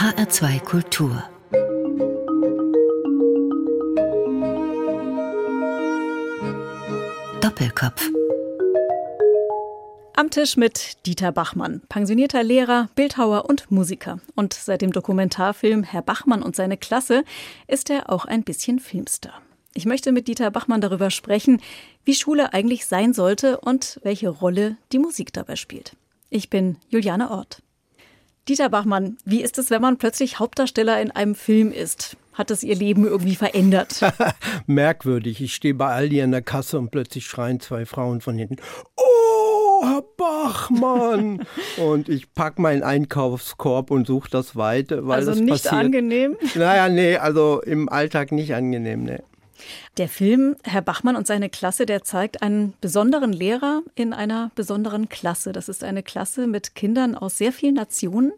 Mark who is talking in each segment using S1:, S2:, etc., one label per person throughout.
S1: HR2 Kultur Doppelkopf
S2: am Tisch mit Dieter Bachmann, pensionierter Lehrer, Bildhauer und Musiker. Und seit dem Dokumentarfilm Herr Bachmann und seine Klasse ist er auch ein bisschen Filmstar. Ich möchte mit Dieter Bachmann darüber sprechen, wie Schule eigentlich sein sollte und welche Rolle die Musik dabei spielt. Ich bin Juliane Ort. Dieter Bachmann, wie ist es, wenn man plötzlich Hauptdarsteller in einem Film ist? Hat es Ihr Leben irgendwie verändert?
S3: Merkwürdig. Ich stehe bei Aldi an der Kasse und plötzlich schreien zwei Frauen von hinten. Oh, Herr Bachmann! und ich packe meinen Einkaufskorb und suche das Weite. Weil
S2: also
S3: das
S2: nicht
S3: passiert.
S2: angenehm?
S3: Naja, nee, also im Alltag nicht angenehm, nee.
S2: Der Film Herr Bachmann und seine Klasse, der zeigt einen besonderen Lehrer in einer besonderen Klasse. Das ist eine Klasse mit Kindern aus sehr vielen Nationen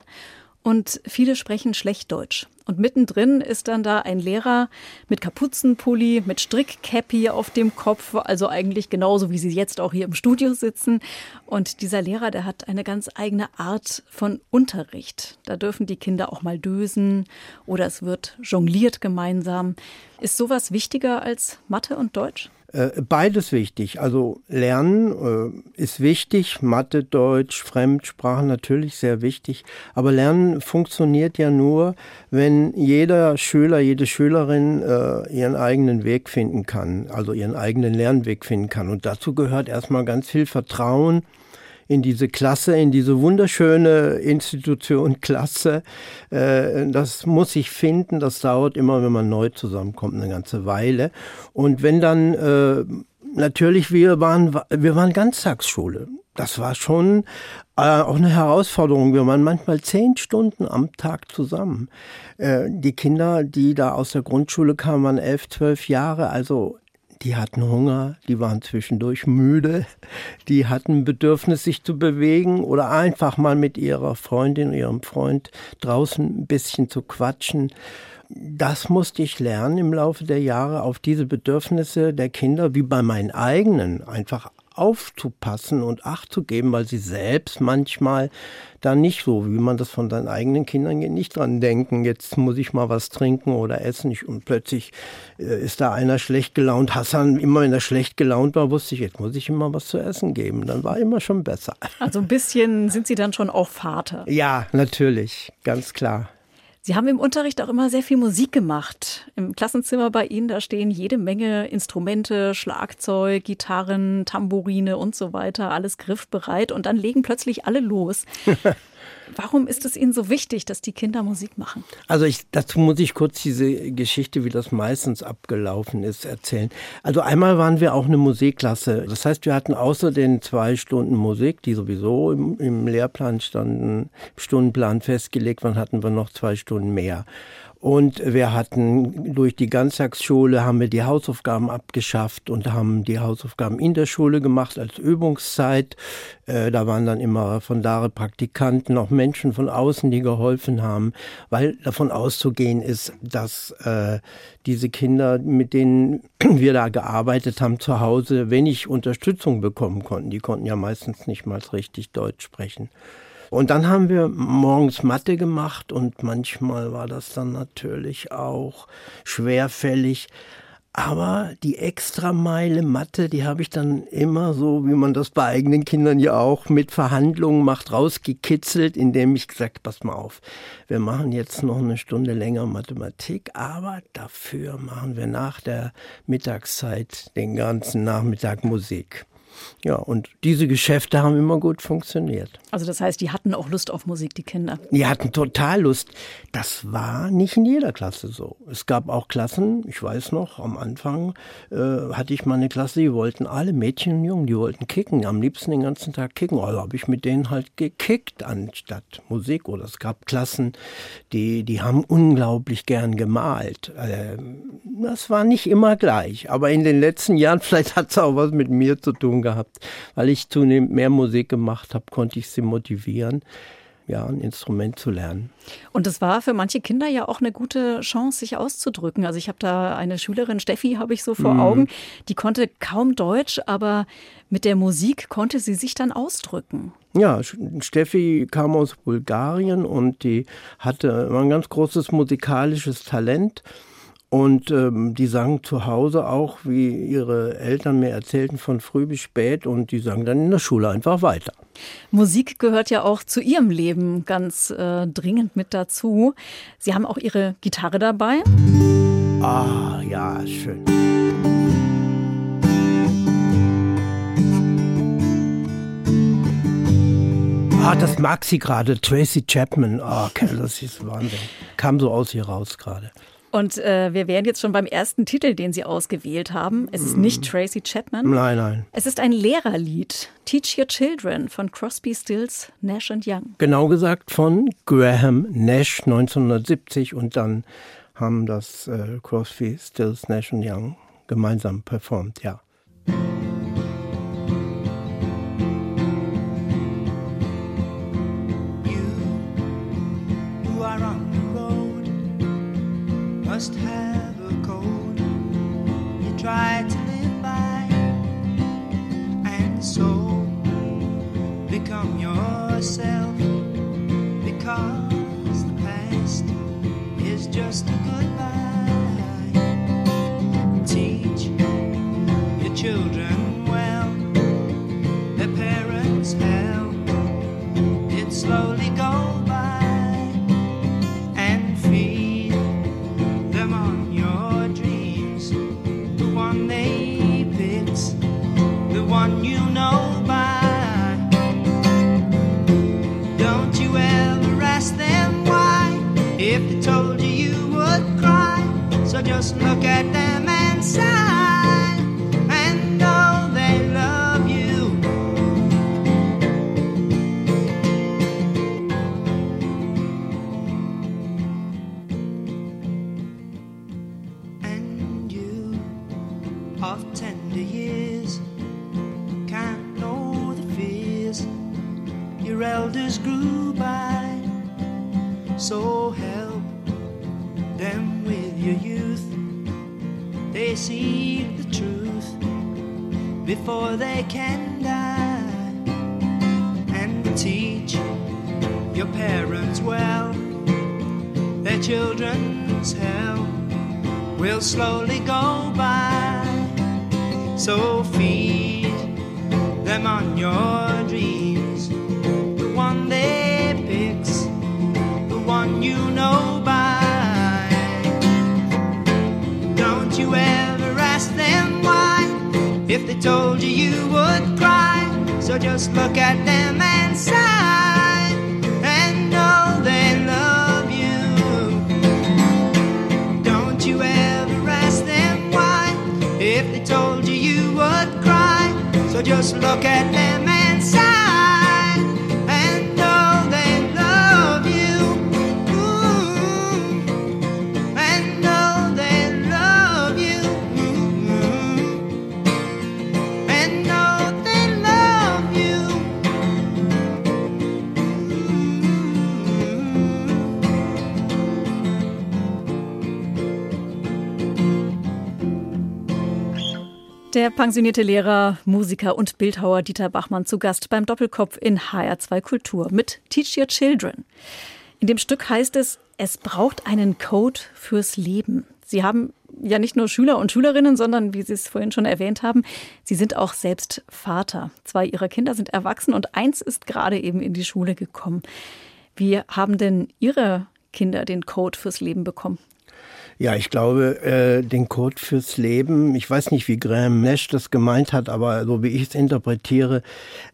S2: und viele sprechen schlecht Deutsch. Und mittendrin ist dann da ein Lehrer mit Kapuzenpulli, mit Strickcappy auf dem Kopf, also eigentlich genauso wie Sie jetzt auch hier im Studio sitzen. Und dieser Lehrer, der hat eine ganz eigene Art von Unterricht. Da dürfen die Kinder auch mal dösen oder es wird jongliert gemeinsam. Ist sowas wichtiger als Mathe und Deutsch?
S3: Äh, beides wichtig. Also Lernen äh, ist wichtig, Mathe, Deutsch, Fremdsprachen natürlich sehr wichtig. Aber Lernen funktioniert ja nur, wenn jeder Schüler, jede Schülerin äh, ihren eigenen Weg finden kann, also ihren eigenen Lernweg finden kann. Und dazu gehört erstmal ganz viel Vertrauen in diese Klasse, in diese wunderschöne Institution Klasse. Äh, das muss ich finden. Das dauert immer, wenn man neu zusammenkommt, eine ganze Weile. Und wenn dann äh, natürlich wir waren, wir waren Ganztagsschule. Das war schon äh, auch eine Herausforderung. Wir waren manchmal zehn Stunden am Tag zusammen. Die Kinder, die da aus der Grundschule kamen, waren elf, zwölf Jahre. Also die hatten Hunger, die waren zwischendurch müde, die hatten Bedürfnis, sich zu bewegen oder einfach mal mit ihrer Freundin, ihrem Freund draußen ein bisschen zu quatschen. Das musste ich lernen im Laufe der Jahre, auf diese Bedürfnisse der Kinder, wie bei meinen eigenen, einfach aufzupassen und Acht zu geben, weil sie selbst manchmal da nicht so, wie man das von seinen eigenen Kindern geht, nicht dran denken, jetzt muss ich mal was trinken oder essen und plötzlich äh, ist da einer schlecht gelaunt. Hassan, immer wenn er schlecht gelaunt war, wusste ich, jetzt muss ich immer was zu essen geben. Dann war immer schon besser.
S2: Also ein bisschen sind Sie dann schon auch Vater.
S3: Ja, natürlich, ganz klar.
S2: Sie haben im Unterricht auch immer sehr viel Musik gemacht. Im Klassenzimmer bei Ihnen, da stehen jede Menge Instrumente, Schlagzeug, Gitarren, Tambourine und so weiter, alles griffbereit und dann legen plötzlich alle los. Warum ist es Ihnen so wichtig, dass die Kinder Musik machen?
S3: Also ich, dazu muss ich kurz diese Geschichte, wie das meistens abgelaufen ist, erzählen. Also einmal waren wir auch eine Musikklasse. Das heißt, wir hatten außer den zwei Stunden Musik, die sowieso im, im Lehrplan standen, Stundenplan festgelegt waren, hatten wir noch zwei Stunden mehr. Und wir hatten durch die Ganztagsschule haben wir die Hausaufgaben abgeschafft und haben die Hausaufgaben in der Schule gemacht als Übungszeit. Äh, da waren dann immer von da Praktikanten, auch Menschen von außen, die geholfen haben, weil davon auszugehen ist, dass äh, diese Kinder, mit denen wir da gearbeitet haben, zu Hause wenig Unterstützung bekommen konnten. Die konnten ja meistens nicht mal richtig Deutsch sprechen. Und dann haben wir morgens Mathe gemacht und manchmal war das dann natürlich auch schwerfällig. Aber die Extrameile Mathe, die habe ich dann immer so, wie man das bei eigenen Kindern ja auch mit Verhandlungen macht, rausgekitzelt, indem ich gesagt, pass mal auf, wir machen jetzt noch eine Stunde länger Mathematik, aber dafür machen wir nach der Mittagszeit den ganzen Nachmittag Musik. Ja, und diese Geschäfte haben immer gut funktioniert.
S2: Also das heißt, die hatten auch Lust auf Musik, die Kinder?
S3: Die hatten total Lust. Das war nicht in jeder Klasse so. Es gab auch Klassen, ich weiß noch, am Anfang äh, hatte ich mal eine Klasse, die wollten alle Mädchen und Jungen, die wollten kicken, am liebsten den ganzen Tag kicken. Also habe ich mit denen halt gekickt anstatt Musik. Oder es gab Klassen, die, die haben unglaublich gern gemalt. Äh, das war nicht immer gleich. Aber in den letzten Jahren, vielleicht hat es auch was mit mir zu tun gehabt, weil ich zunehmend mehr Musik gemacht habe, konnte ich sie motivieren.
S4: ja, ein Instrument zu lernen.
S2: Und es war für manche Kinder ja auch eine gute Chance, sich auszudrücken. Also ich habe da eine Schülerin, Steffi, habe ich so vor mhm. Augen, die konnte kaum Deutsch, aber mit der Musik konnte sie sich dann ausdrücken.
S4: Ja, Steffi kam aus Bulgarien und die hatte ein ganz großes musikalisches Talent. Und ähm, die sang zu Hause auch, wie ihre Eltern mir erzählten, von früh bis spät. Und die sang dann in der Schule einfach weiter.
S2: Musik gehört ja auch zu ihrem Leben ganz äh, dringend mit dazu. Sie haben auch ihre Gitarre dabei.
S4: Ah, ja, schön. Ah, das mag sie gerade. Tracy Chapman. Ah, oh, das ist Wahnsinn. Kam so aus ihr raus gerade.
S2: Und äh, wir wären jetzt schon beim ersten Titel, den Sie ausgewählt haben. Es ist nicht Tracy Chapman.
S4: Nein, nein.
S2: Es ist ein Lehrerlied. Teach Your Children von Crosby, Stills, Nash und Young.
S4: Genau gesagt von Graham Nash 1970 und dann haben das äh, Crosby, Stills, Nash und Young gemeinsam performt, ja. Must have a code you try to live by, and so become yourself told you you would cry, so just look at them and sigh and know they love you. Don't you ever ask them why. If they told you you would cry, so just look at them
S2: Der pensionierte Lehrer, Musiker und Bildhauer Dieter Bachmann zu Gast beim Doppelkopf in HR2 Kultur mit Teach Your Children. In dem Stück heißt es, es braucht einen Code fürs Leben. Sie haben ja nicht nur Schüler und Schülerinnen, sondern wie Sie es vorhin schon erwähnt haben, Sie sind auch selbst Vater. Zwei Ihrer Kinder sind erwachsen und eins ist gerade eben in die Schule gekommen. Wie haben denn Ihre Kinder den Code fürs Leben bekommen?
S4: Ja, ich glaube, äh, den Code fürs Leben, ich weiß nicht, wie Graham Nash das gemeint hat, aber so wie ich es interpretiere,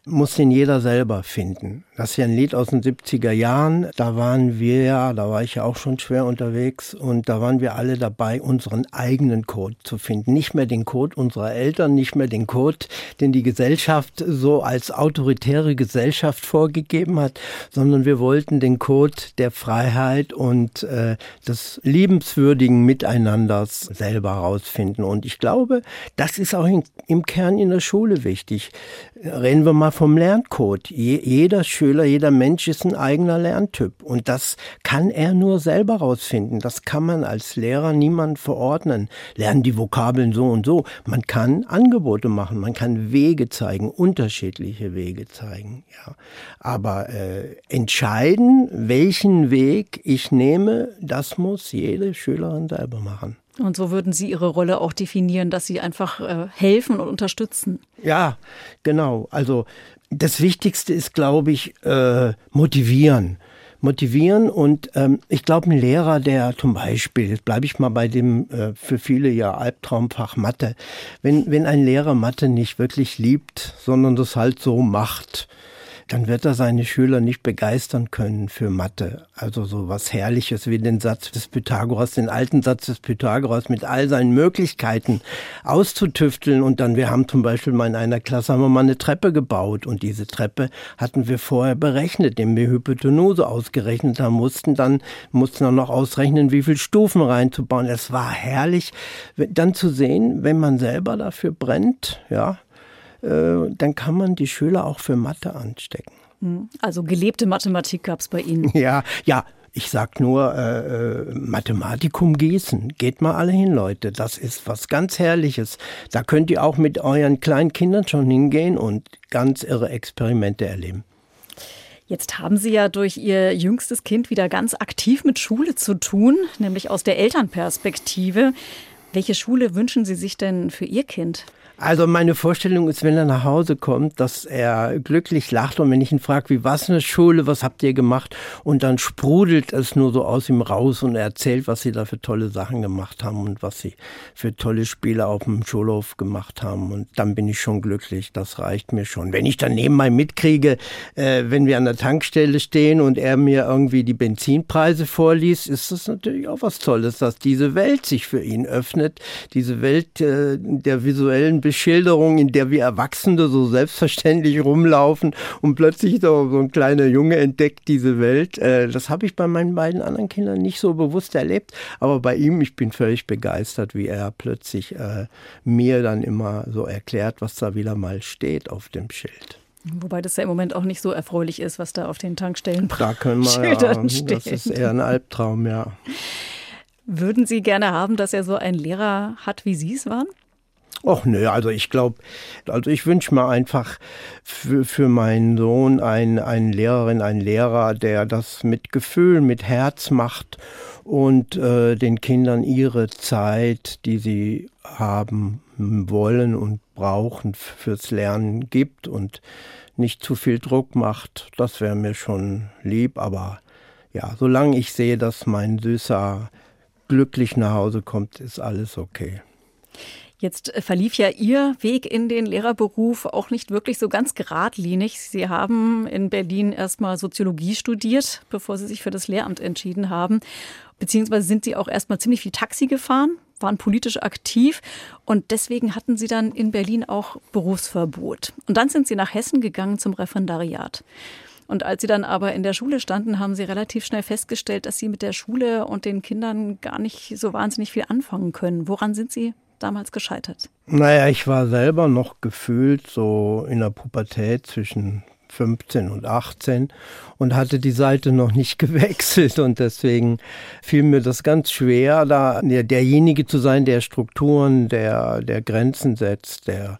S4: muss den jeder selber finden. Das ist ja ein Lied aus den 70er Jahren. Da waren wir ja, da war ich ja auch schon schwer unterwegs und da waren wir alle dabei, unseren eigenen Code zu finden. Nicht mehr den Code unserer Eltern, nicht mehr den Code, den die Gesellschaft so als autoritäre Gesellschaft vorgegeben hat, sondern wir wollten den Code der Freiheit und äh, des Liebens
S3: liebenswürdigen Miteinanders selber herausfinden. Und ich glaube, das ist auch in, im Kern in der Schule wichtig. Reden wir mal vom Lerncode. Je, jeder Schüler, jeder Mensch ist ein eigener Lerntyp. Und das kann er nur selber herausfinden. Das kann man als Lehrer niemand verordnen. Lernen die Vokabeln so und so. Man kann Angebote machen, man kann Wege zeigen, unterschiedliche Wege zeigen. Ja. Aber äh, entscheiden, welchen Weg ich nehme, das muss jede Schülerin selber machen.
S2: Und so würden Sie Ihre Rolle auch definieren, dass Sie einfach äh, helfen und unterstützen.
S3: Ja, genau. Also das Wichtigste ist, glaube ich, äh, motivieren. Motivieren und ähm, ich glaube, ein Lehrer, der zum Beispiel, bleibe ich mal bei dem äh, für viele ja Albtraumfach Mathe, wenn, wenn ein Lehrer Mathe nicht wirklich liebt, sondern das halt so macht, dann wird er seine Schüler nicht begeistern können für Mathe. Also so was Herrliches wie den Satz des Pythagoras, den alten Satz des Pythagoras mit all seinen Möglichkeiten auszutüfteln. Und dann, wir haben zum Beispiel mal in einer Klasse haben wir mal eine Treppe gebaut und diese Treppe hatten wir vorher berechnet, indem wir Hypotenuse ausgerechnet haben, mussten dann, mussten dann noch ausrechnen, wie viele Stufen reinzubauen. Es war herrlich, dann zu sehen, wenn man selber dafür brennt, ja, dann kann man die Schüler auch für Mathe anstecken.
S2: Hm. Also gelebte Mathematik gab es bei Ihnen.
S3: Ja, ja. Ich sag nur äh, äh, Mathematikum Gießen. Geht mal alle hin, Leute. Das ist was ganz Herrliches. Da könnt ihr auch mit euren kleinen Kindern schon hingehen und ganz irre Experimente erleben.
S2: Jetzt haben Sie ja durch Ihr jüngstes Kind wieder ganz aktiv mit Schule zu tun, nämlich aus der Elternperspektive. Welche Schule wünschen Sie sich denn für Ihr Kind?
S3: Also meine Vorstellung ist, wenn er nach Hause kommt, dass er glücklich lacht und wenn ich ihn frage, wie war es in der Schule, was habt ihr gemacht? Und dann sprudelt es nur so aus ihm raus und er erzählt, was sie da für tolle Sachen gemacht haben und was sie für tolle Spiele auf dem Schulhof gemacht haben. Und dann bin ich schon glücklich, das reicht mir schon. Wenn ich dann nebenbei mitkriege, äh, wenn wir an der Tankstelle stehen und er mir irgendwie die Benzinpreise vorliest, ist das natürlich auch was Tolles, dass diese Welt sich für ihn öffnet, diese Welt äh, der visuellen Beschilderung, in der wir Erwachsene so selbstverständlich rumlaufen und plötzlich so, so ein kleiner Junge entdeckt diese Welt. Äh, das habe ich bei meinen beiden anderen Kindern nicht so bewusst erlebt, aber bei ihm, ich bin völlig begeistert, wie er plötzlich äh, mir dann immer so erklärt, was da wieder mal steht auf dem Schild.
S2: Wobei das ja im Moment auch nicht so erfreulich ist, was da auf den Tankstellen
S3: da können wir, ja, steht. Das ist eher ein Albtraum, ja.
S2: Würden Sie gerne haben, dass er so einen Lehrer hat, wie Sie es waren?
S3: Och nö, also ich glaube, also ich wünsche mir einfach für, für meinen Sohn einen, einen Lehrerin, einen Lehrer, der das mit Gefühl, mit Herz macht und äh, den Kindern ihre Zeit, die sie haben wollen und brauchen fürs Lernen gibt und nicht zu viel Druck macht. Das wäre mir schon lieb, aber ja, solange ich sehe, dass mein Süßer glücklich nach Hause kommt, ist alles okay.
S2: Jetzt äh, verlief ja Ihr Weg in den Lehrerberuf auch nicht wirklich so ganz geradlinig. Sie haben in Berlin erstmal Soziologie studiert, bevor Sie sich für das Lehramt entschieden haben. Beziehungsweise sind Sie auch erstmal ziemlich viel Taxi gefahren, waren politisch aktiv und deswegen hatten Sie dann in Berlin auch Berufsverbot. Und dann sind Sie nach Hessen gegangen zum Referendariat. Und als Sie dann aber in der Schule standen, haben Sie relativ schnell festgestellt, dass Sie mit der Schule und den Kindern gar nicht so wahnsinnig viel anfangen können. Woran sind Sie damals gescheitert?
S3: Naja, ich war selber noch gefühlt so in der Pubertät zwischen 15 und 18 und hatte die Seite noch nicht gewechselt und deswegen fiel mir das ganz schwer, da derjenige zu sein, der Strukturen, der, der Grenzen setzt, der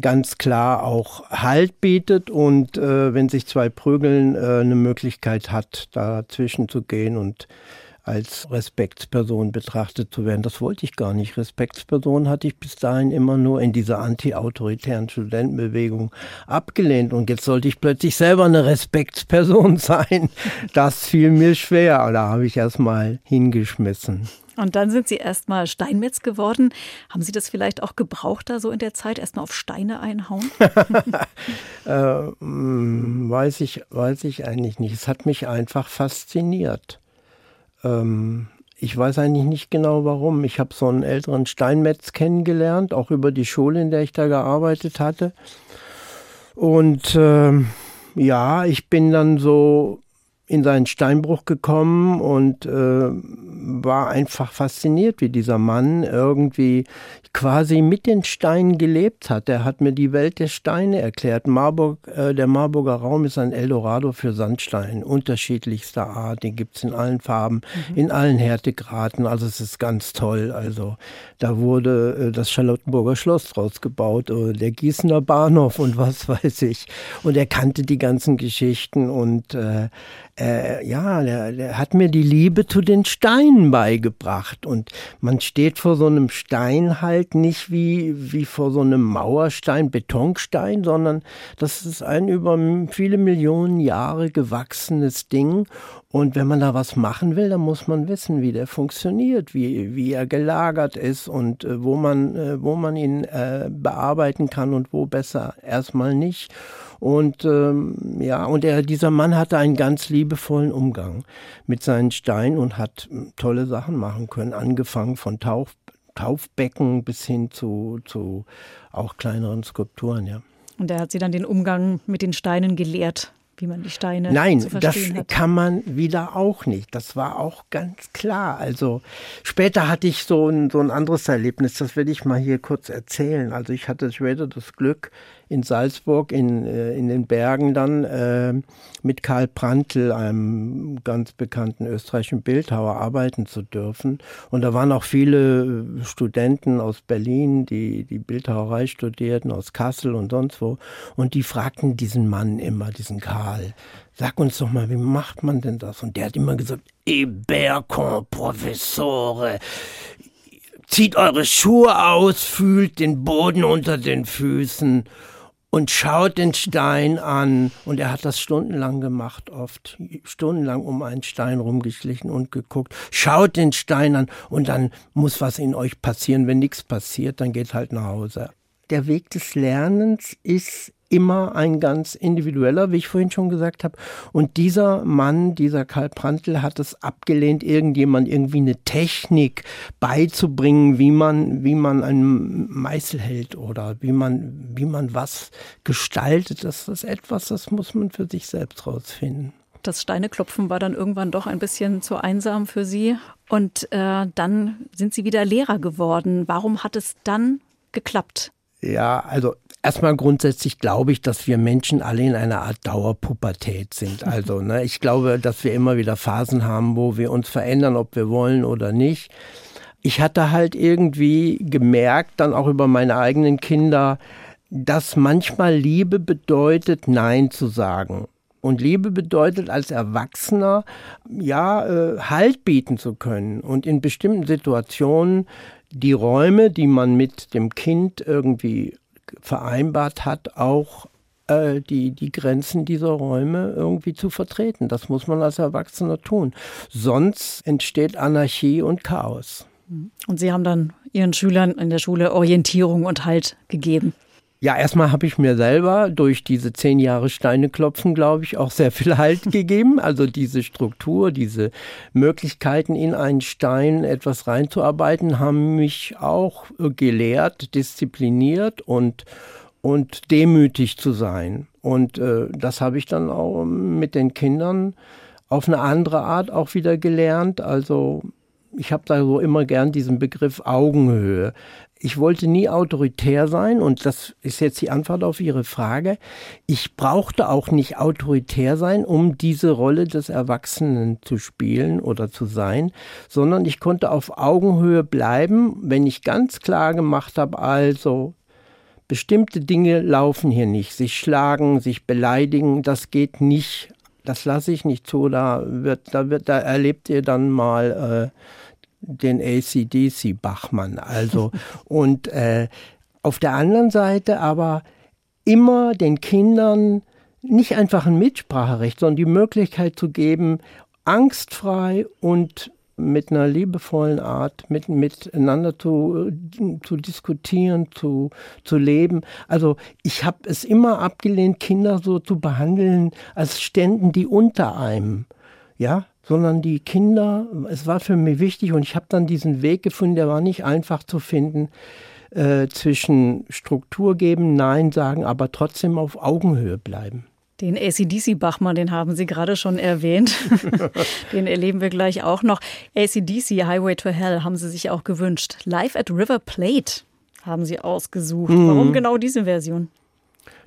S3: ganz klar auch Halt bietet und äh, wenn sich zwei prügeln, äh, eine Möglichkeit hat, dazwischen zu gehen und als Respektsperson betrachtet zu werden. Das wollte ich gar nicht. Respektsperson hatte ich bis dahin immer nur in dieser anti-autoritären Studentenbewegung abgelehnt. Und jetzt sollte ich plötzlich selber eine Respektsperson sein. Das fiel mir schwer. Da habe ich erst mal hingeschmissen.
S2: Und dann sind Sie erstmal Steinmetz geworden. Haben Sie das vielleicht auch gebraucht, da so in der Zeit, erstmal auf Steine einhauen?
S3: äh, hm, weiß, ich, weiß ich eigentlich nicht. Es hat mich einfach fasziniert. Ähm, ich weiß eigentlich nicht genau warum. Ich habe so einen älteren Steinmetz kennengelernt, auch über die Schule, in der ich da gearbeitet hatte. Und äh, ja, ich bin dann so in seinen Steinbruch gekommen und äh, war einfach fasziniert, wie dieser Mann irgendwie quasi mit den Steinen gelebt hat. Er hat mir die Welt der Steine erklärt. Marburg, äh, der Marburger Raum ist ein Eldorado für Sandstein, unterschiedlichster Art. Den gibt's in allen Farben, mhm. in allen Härtegraden. Also es ist ganz toll. Also da wurde äh, das Charlottenburger Schloss draus gebaut, oder der Gießener Bahnhof und was weiß ich. Und er kannte die ganzen Geschichten und äh, äh, ja, der, der hat mir die Liebe zu den Steinen beigebracht. Und man steht vor so einem Stein halt nicht wie, wie vor so einem Mauerstein, Betonstein, sondern das ist ein über viele Millionen Jahre gewachsenes Ding. Und wenn man da was machen will, dann muss man wissen, wie der funktioniert, wie, wie er gelagert ist und äh, wo, man, äh, wo man ihn äh, bearbeiten kann und wo besser erstmal nicht. Und ähm, ja, und er, dieser Mann hatte einen ganz liebevollen Umgang mit seinen Steinen und hat hm, tolle Sachen machen können, angefangen von Tauf, Taufbecken bis hin zu, zu auch kleineren Skulpturen, ja.
S2: Und er hat sie dann den Umgang mit den Steinen gelehrt wie man die Steine
S3: Nein, das
S2: hat.
S3: kann man wieder auch nicht. Das war auch ganz klar. Also später hatte ich so ein, so ein anderes Erlebnis, das will ich mal hier kurz erzählen. Also ich hatte später das Glück, in Salzburg in, äh, in den Bergen dann äh, mit Karl Prantl, einem ganz bekannten österreichischen Bildhauer, arbeiten zu dürfen. Und da waren auch viele Studenten aus Berlin, die die Bildhauerei studierten, aus Kassel und sonst wo. Und die fragten diesen Mann immer, diesen Karl, sag uns doch mal, wie macht man denn das? Und der hat immer gesagt, Ebercon, Professore, zieht eure Schuhe aus, fühlt den Boden unter den Füßen und schaut den Stein an. Und er hat das stundenlang gemacht, oft. Stundenlang um einen Stein rumgeschlichen und geguckt. Schaut den Stein an und dann muss was in euch passieren. Wenn nichts passiert, dann geht halt nach Hause. Der Weg des Lernens ist immer ein ganz individueller, wie ich vorhin schon gesagt habe. Und dieser Mann, dieser Karl Prantl, hat es abgelehnt, irgendjemand irgendwie eine Technik beizubringen, wie man, wie man einen Meißel hält oder wie man, wie man was gestaltet. Das ist etwas, das muss man für sich selbst rausfinden.
S2: Das Steineklopfen war dann irgendwann doch ein bisschen zu einsam für Sie. Und äh, dann sind Sie wieder Lehrer geworden. Warum hat es dann geklappt?
S3: Ja, also erstmal grundsätzlich glaube ich, dass wir Menschen alle in einer Art Dauerpubertät sind. Also, ne, ich glaube, dass wir immer wieder Phasen haben, wo wir uns verändern, ob wir wollen oder nicht. Ich hatte halt irgendwie gemerkt, dann auch über meine eigenen Kinder, dass manchmal Liebe bedeutet, Nein zu sagen. Und Liebe bedeutet als Erwachsener, ja, äh, Halt bieten zu können und in bestimmten Situationen die Räume, die man mit dem Kind irgendwie vereinbart hat, auch äh, die, die Grenzen dieser Räume irgendwie zu vertreten. Das muss man als Erwachsener tun. Sonst entsteht Anarchie und Chaos.
S2: Und Sie haben dann Ihren Schülern in der Schule Orientierung und Halt gegeben.
S3: Ja, erstmal habe ich mir selber durch diese zehn Jahre Steine klopfen, glaube ich, auch sehr viel Halt gegeben. Also diese Struktur, diese Möglichkeiten in einen Stein etwas reinzuarbeiten, haben mich auch gelehrt, diszipliniert und, und demütig zu sein. Und äh, das habe ich dann auch mit den Kindern auf eine andere Art auch wieder gelernt. Also ich habe da so immer gern diesen Begriff Augenhöhe ich wollte nie autoritär sein und das ist jetzt die Antwort auf Ihre Frage. Ich brauchte auch nicht autoritär sein, um diese Rolle des Erwachsenen zu spielen oder zu sein, sondern ich konnte auf Augenhöhe bleiben, wenn ich ganz klar gemacht habe, also bestimmte Dinge laufen hier nicht. Sich schlagen, sich beleidigen, das geht nicht. Das lasse ich nicht zu. Da wird, da wird, da erlebt ihr dann mal äh, den ACDC Bachmann. Also und äh, auf der anderen Seite aber immer den Kindern nicht einfach ein Mitspracherecht, sondern die Möglichkeit zu geben, angstfrei und mit einer liebevollen Art mit, miteinander zu, zu diskutieren, zu, zu leben. Also ich habe es immer abgelehnt, Kinder so zu behandeln, als ständen die unter einem. Ja, sondern die Kinder, es war für mich wichtig und ich habe dann diesen Weg gefunden, der war nicht einfach zu finden, äh, zwischen Struktur geben, Nein sagen, aber trotzdem auf Augenhöhe bleiben.
S2: Den ACDC Bachmann, den haben Sie gerade schon erwähnt. den erleben wir gleich auch noch. ACDC Highway to Hell haben Sie sich auch gewünscht. Live at River Plate haben Sie ausgesucht. Mhm. Warum genau diese Version?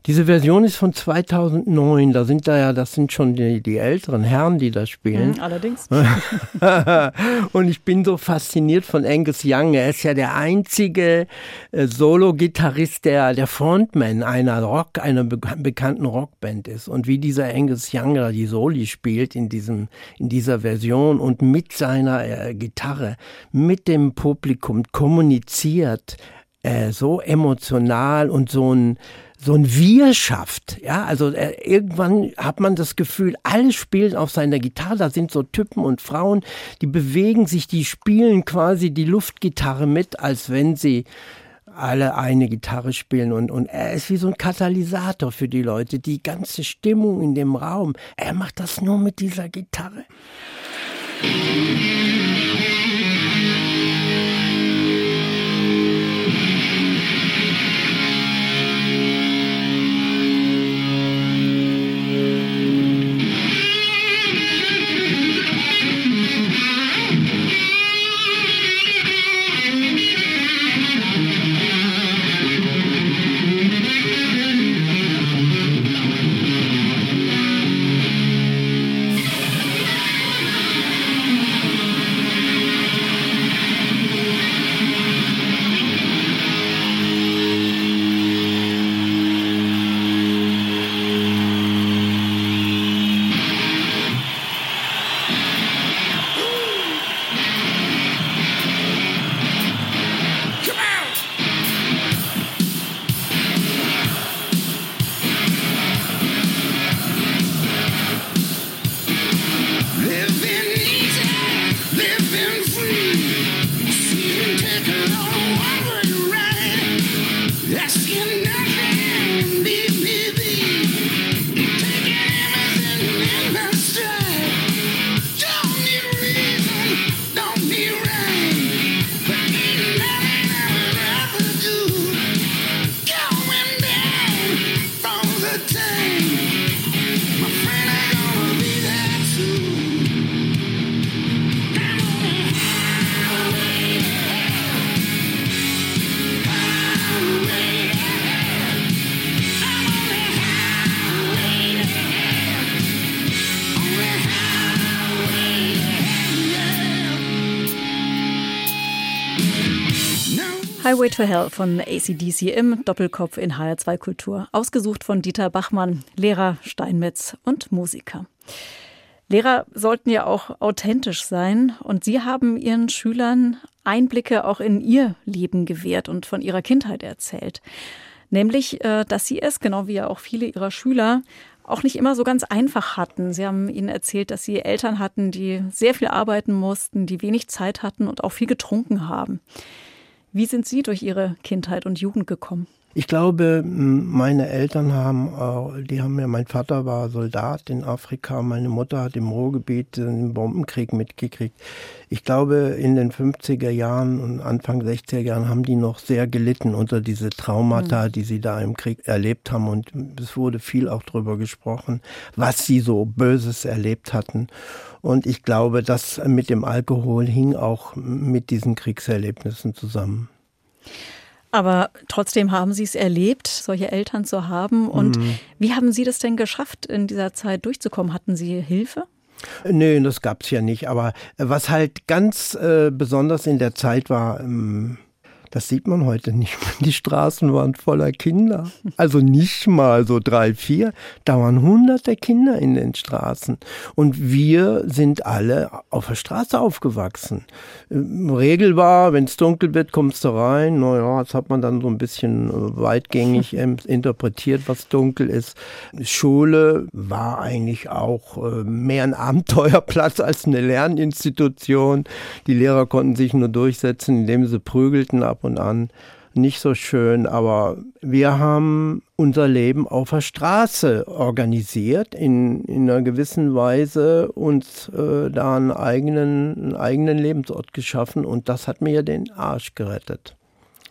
S3: Diese Version ist von 2009. Da sind da ja, das sind schon die, die älteren Herren, die das spielen.
S2: Mhm, allerdings.
S3: und ich bin so fasziniert von Angus Young. Er ist ja der einzige äh, Solo-Gitarrist, der der Frontman einer Rock, einer be bekannten Rockband ist. Und wie dieser Angus Young da die Soli spielt in diesem, in dieser Version und mit seiner äh, Gitarre, mit dem Publikum kommuniziert, äh, so emotional und so ein so ein Wir schafft. Ja, also äh, irgendwann hat man das Gefühl, alle spielen auf seiner Gitarre. Da sind so Typen und Frauen, die bewegen sich, die spielen quasi die Luftgitarre mit, als wenn sie alle eine Gitarre spielen und, und er ist wie so ein Katalysator für die Leute, die ganze Stimmung in dem Raum. Er macht das nur mit dieser Gitarre.
S2: Highway to Hell von ACDC im Doppelkopf in HR2 Kultur. Ausgesucht von Dieter Bachmann, Lehrer, Steinmetz und Musiker. Lehrer sollten ja auch authentisch sein und Sie haben Ihren Schülern Einblicke auch in ihr Leben gewährt und von ihrer Kindheit erzählt. Nämlich, äh, dass Sie es, genau wie ja auch viele Ihrer Schüler, auch nicht immer so ganz einfach hatten. Sie haben Ihnen erzählt, dass Sie Eltern hatten, die sehr viel arbeiten mussten, die wenig Zeit hatten und auch viel getrunken haben. Wie sind Sie durch Ihre Kindheit und Jugend gekommen?
S3: Ich glaube, meine Eltern haben, die haben ja, mein Vater war Soldat in Afrika, meine Mutter hat im Ruhrgebiet den Bombenkrieg mitgekriegt. Ich glaube, in den 50er Jahren und Anfang 60er Jahren haben die noch sehr gelitten unter diese Traumata, mhm. die sie da im Krieg erlebt haben. Und es wurde viel auch darüber gesprochen, was sie so Böses erlebt hatten. Und ich glaube, das mit dem Alkohol hing auch mit diesen Kriegserlebnissen zusammen.
S2: Aber trotzdem haben Sie es erlebt, solche Eltern zu haben. Und mhm. wie haben Sie das denn geschafft, in dieser Zeit durchzukommen? Hatten Sie Hilfe?
S3: Nö, das gab es ja nicht. Aber was halt ganz äh, besonders in der Zeit war, ähm, das sieht man heute nicht mehr. Die Straßen waren voller Kinder. Also nicht mal so drei, vier. Da waren hunderte Kinder in den Straßen. Und wir sind alle auf der Straße aufgewachsen. Ähm, Regel war, wenn es dunkel wird, kommst du rein. Naja, das hat man dann so ein bisschen äh, weitgängig interpretiert, was dunkel ist. Schule war eigentlich auch äh, mehr ein Abenteuerplatz als eine Lerninstitution. Die Lehrer konnten sich nur durchsetzen, indem sie prügelten ab ab und an nicht so schön, aber wir haben unser Leben auf der Straße organisiert, in, in einer gewissen Weise uns äh, da einen eigenen, einen eigenen Lebensort geschaffen und das hat mir den Arsch gerettet.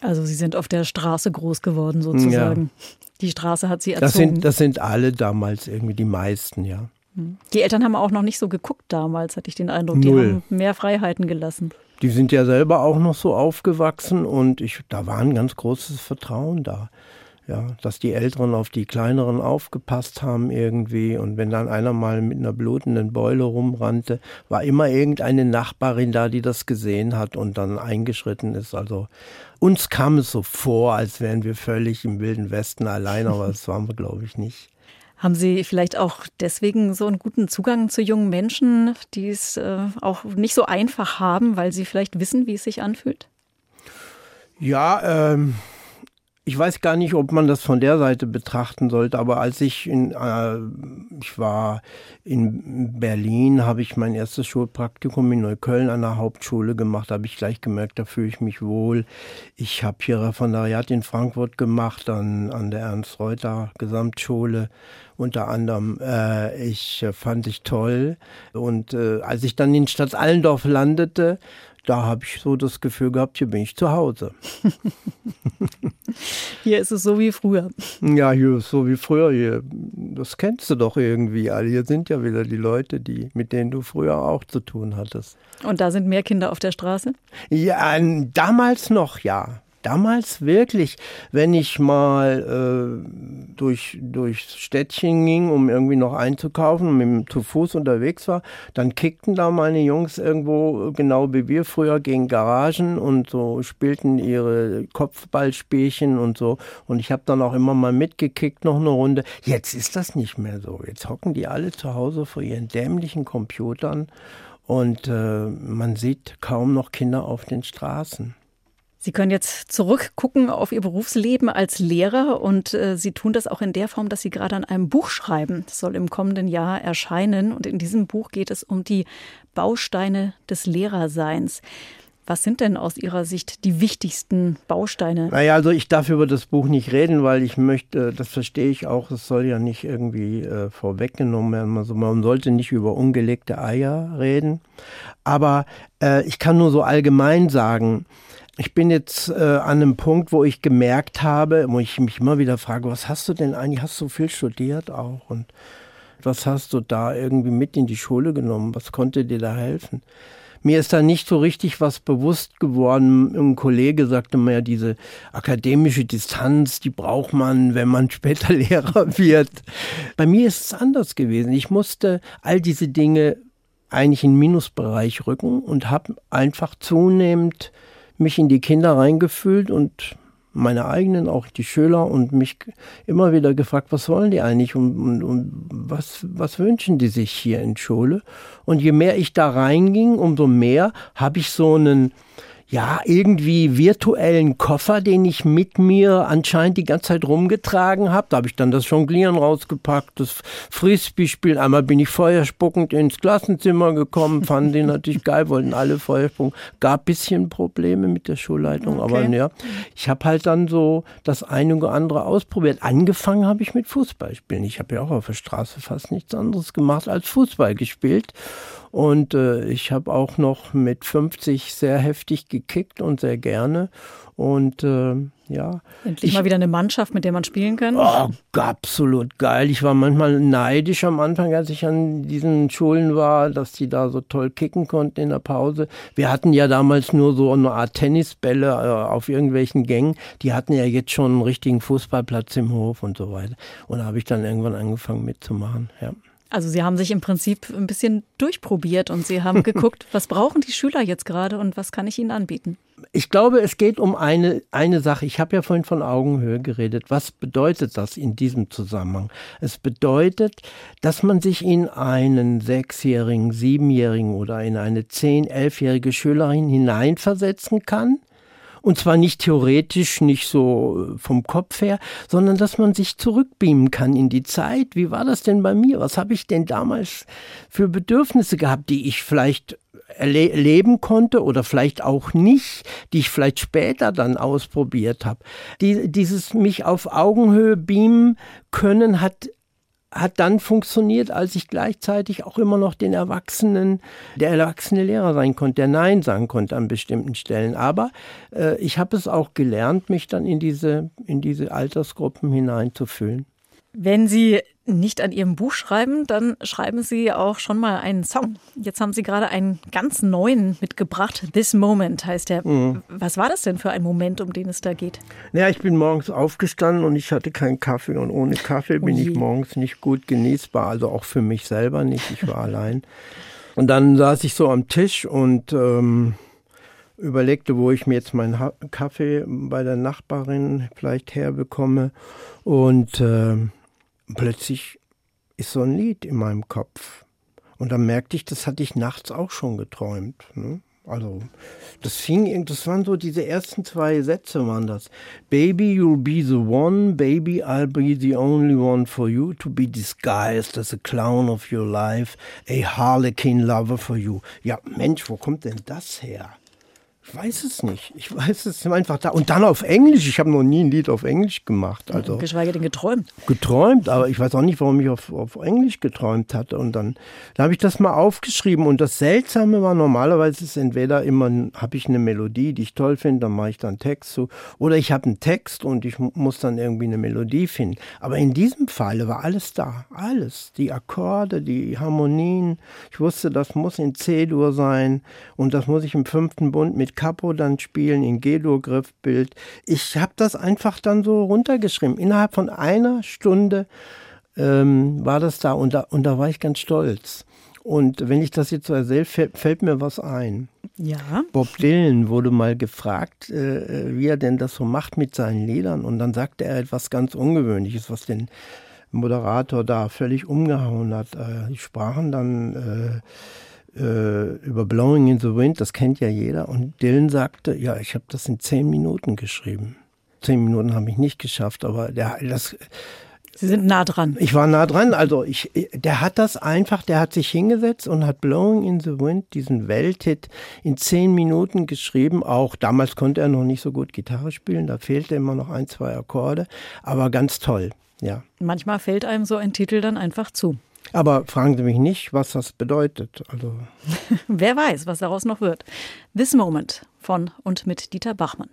S2: Also Sie sind auf der Straße groß geworden sozusagen. Ja. Die Straße hat Sie erzogen.
S3: Das sind, das sind alle damals irgendwie die meisten, ja.
S2: Hm. Die Eltern haben auch noch nicht so geguckt damals, hatte ich den Eindruck. Die Null. haben mehr Freiheiten gelassen.
S3: Die sind ja selber auch noch so aufgewachsen und ich, da war ein ganz großes Vertrauen da. Ja, dass die Älteren auf die Kleineren aufgepasst haben irgendwie. Und wenn dann einer mal mit einer blutenden Beule rumrannte, war immer irgendeine Nachbarin da, die das gesehen hat und dann eingeschritten ist. Also uns kam es so vor, als wären wir völlig im Wilden Westen allein, aber das waren wir, glaube ich, nicht.
S2: Haben Sie vielleicht auch deswegen so einen guten Zugang zu jungen Menschen, die es äh, auch nicht so einfach haben, weil sie vielleicht wissen, wie es sich anfühlt?
S3: Ja, ähm, ich weiß gar nicht, ob man das von der Seite betrachten sollte, aber als ich in, äh, ich war in Berlin, habe ich mein erstes Schulpraktikum in Neukölln an der Hauptschule gemacht, habe ich gleich gemerkt, da fühle ich mich wohl. Ich habe hier Referendariat in Frankfurt gemacht, an, an der Ernst-Reuter Gesamtschule unter anderem. Äh, ich äh, fand ich toll. Und äh, als ich dann in Stadt Allendorf landete, da habe ich so das Gefühl gehabt, hier bin ich zu Hause.
S2: hier ist es so wie früher.
S3: Ja, hier ist so wie früher. Hier, das kennst du doch irgendwie alle. Hier sind ja wieder die Leute, die, mit denen du früher auch zu tun hattest.
S2: Und da sind mehr Kinder auf der Straße?
S3: Ja, damals noch, ja damals wirklich, wenn ich mal äh, durch, durchs Städtchen ging, um irgendwie noch einzukaufen und mit dem zu Fuß unterwegs war, dann kickten da meine Jungs irgendwo, genau wie wir früher, gegen Garagen und so spielten ihre Kopfballspielchen und so. Und ich habe dann auch immer mal mitgekickt noch eine Runde. Jetzt ist das nicht mehr so. Jetzt hocken die alle zu Hause vor ihren dämlichen Computern und äh, man sieht kaum noch Kinder auf den Straßen.
S2: Sie können jetzt zurückgucken auf Ihr Berufsleben als Lehrer und äh, Sie tun das auch in der Form, dass Sie gerade an einem Buch schreiben. Das soll im kommenden Jahr erscheinen und in diesem Buch geht es um die Bausteine des Lehrerseins. Was sind denn aus Ihrer Sicht die wichtigsten Bausteine?
S3: Naja, also ich darf über das Buch nicht reden, weil ich möchte, das verstehe ich auch, es soll ja nicht irgendwie äh, vorweggenommen werden. Also man sollte nicht über ungelegte Eier reden. Aber äh, ich kann nur so allgemein sagen, ich bin jetzt äh, an einem Punkt, wo ich gemerkt habe, wo ich mich immer wieder frage, was hast du denn eigentlich? Hast du viel studiert auch? Und was hast du da irgendwie mit in die Schule genommen? Was konnte dir da helfen? Mir ist da nicht so richtig was bewusst geworden. Ein Kollege sagte mir diese akademische Distanz, die braucht man, wenn man später Lehrer wird. Bei mir ist es anders gewesen. Ich musste all diese Dinge eigentlich in den Minusbereich rücken und habe einfach zunehmend mich in die Kinder reingefühlt und meine eigenen, auch die Schüler und mich immer wieder gefragt, was wollen die eigentlich und, und, und, was, was wünschen die sich hier in Schule? Und je mehr ich da reinging, umso mehr habe ich so einen, ja, irgendwie virtuellen Koffer, den ich mit mir anscheinend die ganze Zeit rumgetragen habe. Da habe ich dann das Jonglieren rausgepackt, das Frisbee-Spielen. Einmal bin ich feuerspuckend ins Klassenzimmer gekommen, fanden die natürlich geil, wollten alle Feuerspucken. Gab bisschen Probleme mit der Schulleitung, okay. aber ja, ich habe halt dann so das eine oder andere ausprobiert. Angefangen habe ich mit Fußballspielen. Ich habe ja auch auf der Straße fast nichts anderes gemacht als Fußball gespielt. Und äh, ich habe auch noch mit 50 sehr heftig gekickt und sehr gerne. Und äh, ja.
S2: Endlich ich, mal wieder eine Mannschaft, mit der man spielen kann.
S3: Oh, absolut geil. Ich war manchmal neidisch am Anfang, als ich an diesen Schulen war, dass die da so toll kicken konnten in der Pause. Wir hatten ja damals nur so eine Art Tennisbälle äh, auf irgendwelchen Gängen. Die hatten ja jetzt schon einen richtigen Fußballplatz im Hof und so weiter. Und da habe ich dann irgendwann angefangen mitzumachen. Ja.
S2: Also Sie haben sich im Prinzip ein bisschen durchprobiert und Sie haben geguckt, was brauchen die Schüler jetzt gerade und was kann ich ihnen anbieten?
S3: Ich glaube, es geht um eine, eine Sache. Ich habe ja vorhin von Augenhöhe geredet. Was bedeutet das in diesem Zusammenhang? Es bedeutet, dass man sich in einen sechsjährigen, siebenjährigen oder in eine zehn, elfjährige Schülerin hineinversetzen kann und zwar nicht theoretisch, nicht so äh, vom Kopf her, sondern dass man sich zurückbeamen kann in die Zeit. Wie war das denn bei mir? Was habe ich denn damals für Bedürfnisse gehabt, die ich vielleicht erleben konnte oder vielleicht auch nicht, die ich vielleicht später dann ausprobiert habe. Die, dieses mich auf Augenhöhe beamen können hat hat dann funktioniert, als ich gleichzeitig auch immer noch den Erwachsenen, der erwachsene Lehrer sein konnte, der Nein sagen konnte an bestimmten Stellen. Aber äh, ich habe es auch gelernt, mich dann in diese, in diese Altersgruppen hineinzufühlen.
S2: Wenn Sie nicht an Ihrem Buch schreiben, dann schreiben Sie auch schon mal einen Song. Jetzt haben Sie gerade einen ganz neuen mitgebracht. This Moment heißt der. Mhm. Was war das denn für ein Moment, um den es da geht?
S3: Ja, ich bin morgens aufgestanden und ich hatte keinen Kaffee und ohne Kaffee bin ich morgens nicht gut genießbar, also auch für mich selber nicht. Ich war allein. Und dann saß ich so am Tisch und ähm, überlegte, wo ich mir jetzt meinen ha Kaffee bei der Nachbarin vielleicht herbekomme und äh, plötzlich ist so ein Lied in meinem Kopf. Und dann merkte ich, das hatte ich nachts auch schon geträumt. Ne? Also, das fing, das waren so diese ersten zwei Sätze waren das. Baby, you'll be the one, baby, I'll be the only one for you to be disguised as a clown of your life, a harlequin lover for you. Ja, Mensch, wo kommt denn das her? Ich weiß es nicht. Ich weiß es einfach da. Und dann auf Englisch. Ich habe noch nie ein Lied auf Englisch gemacht. Also
S2: Geschweige denn geträumt.
S3: Geträumt, aber ich weiß auch nicht, warum ich auf, auf Englisch geträumt hatte. Und dann, dann habe ich das mal aufgeschrieben. Und das Seltsame war, normalerweise ist entweder immer, habe ich eine Melodie, die ich toll finde, dann mache ich dann Text zu. Oder ich habe einen Text und ich muss dann irgendwie eine Melodie finden. Aber in diesem Fall war alles da. Alles. Die Akkorde, die Harmonien. Ich wusste, das muss in C-Dur sein. Und das muss ich im fünften Bund mit Capo dann spielen, in G-Dur-Griffbild. Ich habe das einfach dann so runtergeschrieben. Innerhalb von einer Stunde ähm, war das da und, da und da war ich ganz stolz. Und wenn ich das jetzt so erzähle, fällt, fällt, mir was ein.
S2: Ja.
S3: Bob Dylan wurde mal gefragt, äh, wie er denn das so macht mit seinen Liedern. Und dann sagte er etwas ganz Ungewöhnliches, was den Moderator da völlig umgehauen hat. Äh, die sprachen dann äh, äh, über Blowing in the Wind, das kennt ja jeder. Und Dylan sagte, ja, ich habe das in zehn Minuten geschrieben. Zehn Minuten habe ich nicht geschafft, aber der, das,
S2: Sie sind nah dran.
S3: Ich war nah dran. Also ich, der hat das einfach, der hat sich hingesetzt und hat Blowing in the Wind, diesen Welthit, in zehn Minuten geschrieben. Auch damals konnte er noch nicht so gut Gitarre spielen, da fehlte immer noch ein, zwei Akkorde, aber ganz toll, ja.
S2: Manchmal fällt einem so ein Titel dann einfach zu.
S3: Aber fragen Sie mich nicht, was das bedeutet. Also
S2: Wer weiß, was daraus noch wird. This Moment von und mit Dieter Bachmann.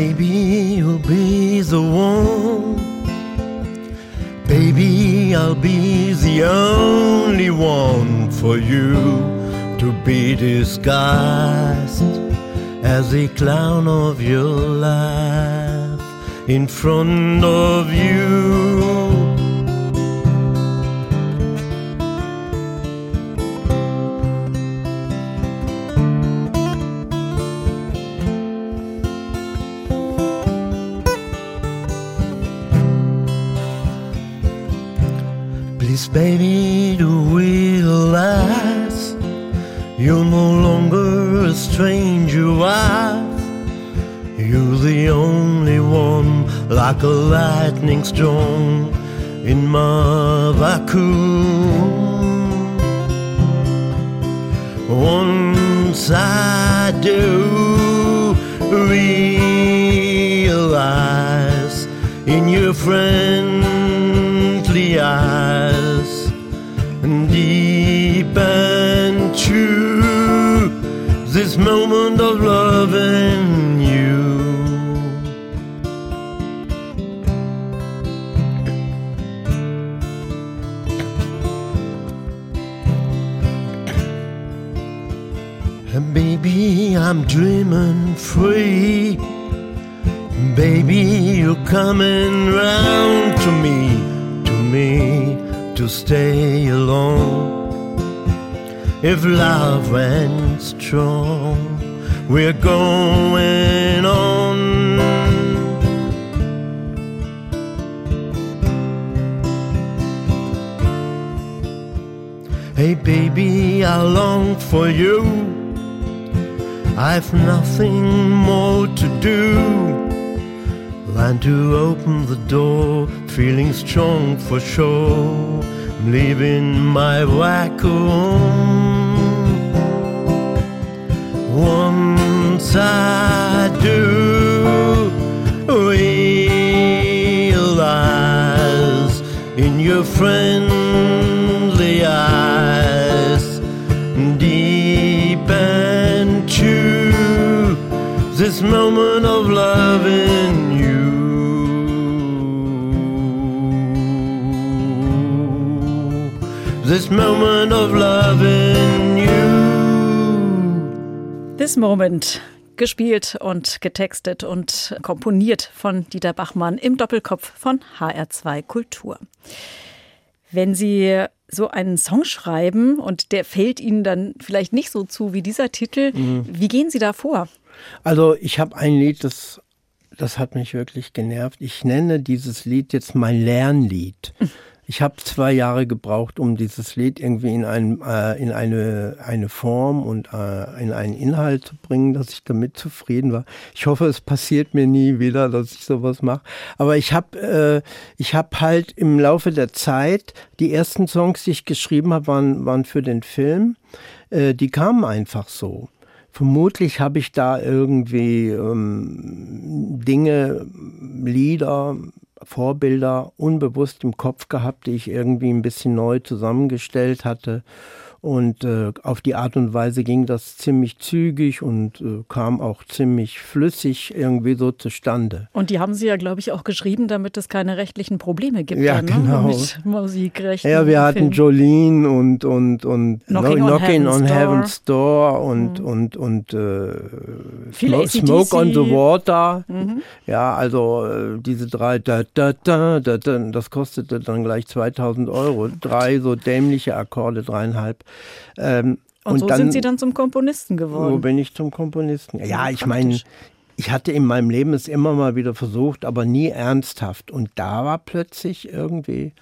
S5: Baby, you'll be the one. Baby, I'll be the only one for you to be disguised as the clown of your life in front of you. Baby, to realize you're no longer a stranger wife. You're the only one, like a lightning storm in my vacuum. Once I do realize in your friendly eyes and true this moment of loving you. And baby, I'm dreaming free. Baby, you're coming round to me, to me to stay alone. If love went strong, we're going on. Hey, baby, I long for you. I've nothing more to do than to open the door, feeling strong for sure, leaving my vacuum. Once I do realize in your friendly eyes, deep and true, this moment of love This moment of love in you.
S2: This Moment. Gespielt und getextet und komponiert von Dieter Bachmann im Doppelkopf von HR2 Kultur. Wenn Sie so einen Song schreiben und der fällt Ihnen dann vielleicht nicht so zu wie dieser Titel, mhm. wie gehen Sie da vor?
S3: Also ich habe ein Lied, das, das hat mich wirklich genervt. Ich nenne dieses Lied jetzt mein Lernlied. Ich habe zwei Jahre gebraucht, um dieses Lied irgendwie in, ein, äh, in eine, eine Form und äh, in einen Inhalt zu bringen, dass ich damit zufrieden war. Ich hoffe, es passiert mir nie wieder, dass ich sowas mache. Aber ich habe äh, ich hab halt im Laufe der Zeit, die ersten Songs, die ich geschrieben habe, waren, waren für den Film. Äh, die kamen einfach so. Vermutlich habe ich da irgendwie ähm, Dinge, Lieder, Vorbilder unbewusst im Kopf gehabt, die ich irgendwie ein bisschen neu zusammengestellt hatte. Und äh, auf die Art und Weise ging das ziemlich zügig und äh, kam auch ziemlich flüssig irgendwie so zustande.
S2: Und die haben Sie ja, glaube ich, auch geschrieben, damit es keine rechtlichen Probleme gibt.
S3: Ja,
S2: dann,
S3: genau.
S2: Ne? Mit Musikrechten.
S3: Ja, wir hatten Jolene und, und, und
S2: Knocking,
S3: no,
S2: on,
S3: Knocking
S2: Heaven's
S3: on
S2: Door.
S3: Heaven's Door und, mhm. und, und äh,
S2: Viele
S3: Smoke, Smoke on the Water.
S2: Mhm.
S3: Ja, also äh, diese drei, da, da, da, da, da, das kostete dann gleich 2000 Euro. Drei so dämliche Akkorde, dreieinhalb. Ähm,
S2: und,
S3: und
S2: so
S3: dann,
S2: sind Sie dann zum Komponisten geworden.
S3: Wo bin ich zum Komponisten? Ja, ich meine, ich hatte in meinem Leben es immer mal wieder versucht, aber nie ernsthaft. Und da war plötzlich irgendwie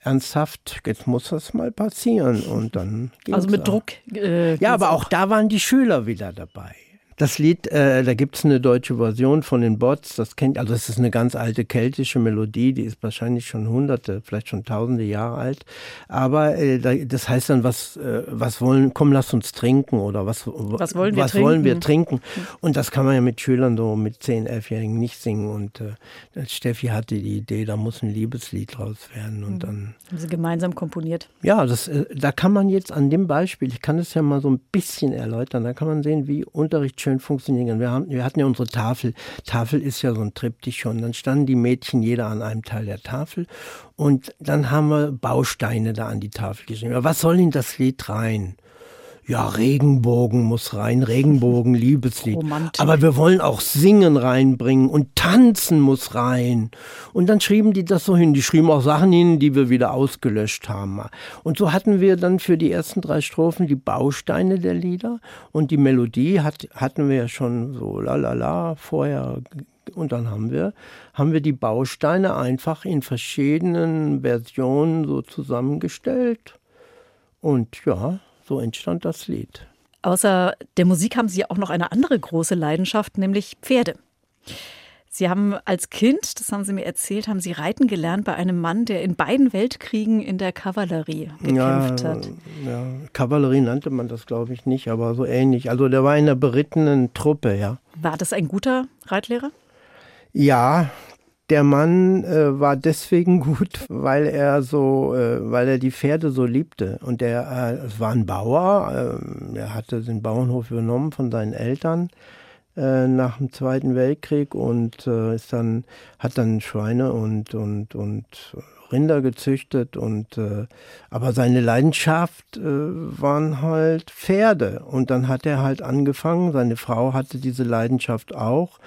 S3: ernsthaft, jetzt muss das mal passieren. Und dann
S2: Also mit
S3: auch.
S2: Druck. Äh,
S3: Ja, aber auch da waren die Schüler wieder dabei. Das Lied, äh, da gibt's eine deutsche Version von den Bots, das kennt, also es ist eine ganz alte keltische Melodie, die ist wahrscheinlich schon hunderte, vielleicht schon tausende Jahre alt. Aber äh, da, das heißt dann, was, äh, was wollen, komm, lass uns trinken oder was,
S2: Was wollen wir
S3: was
S2: trinken?
S3: wollen wir trinken? Und das kann man ja mit Schülern so mit 10, 11-Jährigen nicht singen. Und äh, Steffi hatte die Idee, da muss ein Liebeslied draus werden. Und dann
S2: Haben Sie gemeinsam komponiert.
S3: ja, das, äh, da kann man jetzt an dem Beispiel, ich kann es ja mal so ein bisschen erläutern, da kann man sehen, wie Unterricht schön funktionieren kann. Wir, haben, wir hatten ja unsere Tafel. Tafel ist ja so ein Triptych schon. Dann standen die Mädchen jeder an einem Teil der Tafel und dann haben wir Bausteine da an die Tafel geschrieben. Was soll in das Lied rein? Ja, Regenbogen muss rein, Regenbogen, Liebeslied.
S2: Romantik.
S3: Aber wir wollen auch Singen reinbringen und Tanzen muss rein. Und dann schrieben die das so hin. Die schrieben auch Sachen hin, die wir wieder ausgelöscht haben. Und so hatten wir dann für die ersten drei Strophen die Bausteine der Lieder und die Melodie hat, hatten wir ja schon so la la la vorher. Und dann haben wir, haben wir die Bausteine einfach in verschiedenen Versionen so zusammengestellt. Und ja, so entstand das Lied.
S2: Außer der Musik haben Sie auch noch eine andere große Leidenschaft, nämlich Pferde. Sie haben als Kind, das haben Sie mir erzählt, haben Sie reiten gelernt bei einem Mann, der in beiden Weltkriegen in der Kavallerie gekämpft
S3: ja,
S2: hat.
S3: Ja, Kavallerie nannte man das, glaube ich, nicht, aber so ähnlich. Also der war in einer berittenen Truppe, ja.
S2: War das ein guter Reitlehrer?
S3: Ja, der Mann äh, war deswegen gut, weil er so, äh, weil er die Pferde so liebte. Und der, äh, war ein Bauer, äh, er hatte den Bauernhof übernommen von seinen Eltern äh, nach dem Zweiten Weltkrieg und äh, ist dann, hat dann Schweine und, und, und Rinder gezüchtet und äh, aber seine Leidenschaft äh, waren halt Pferde und dann hat er halt angefangen, seine Frau hatte diese Leidenschaft auch,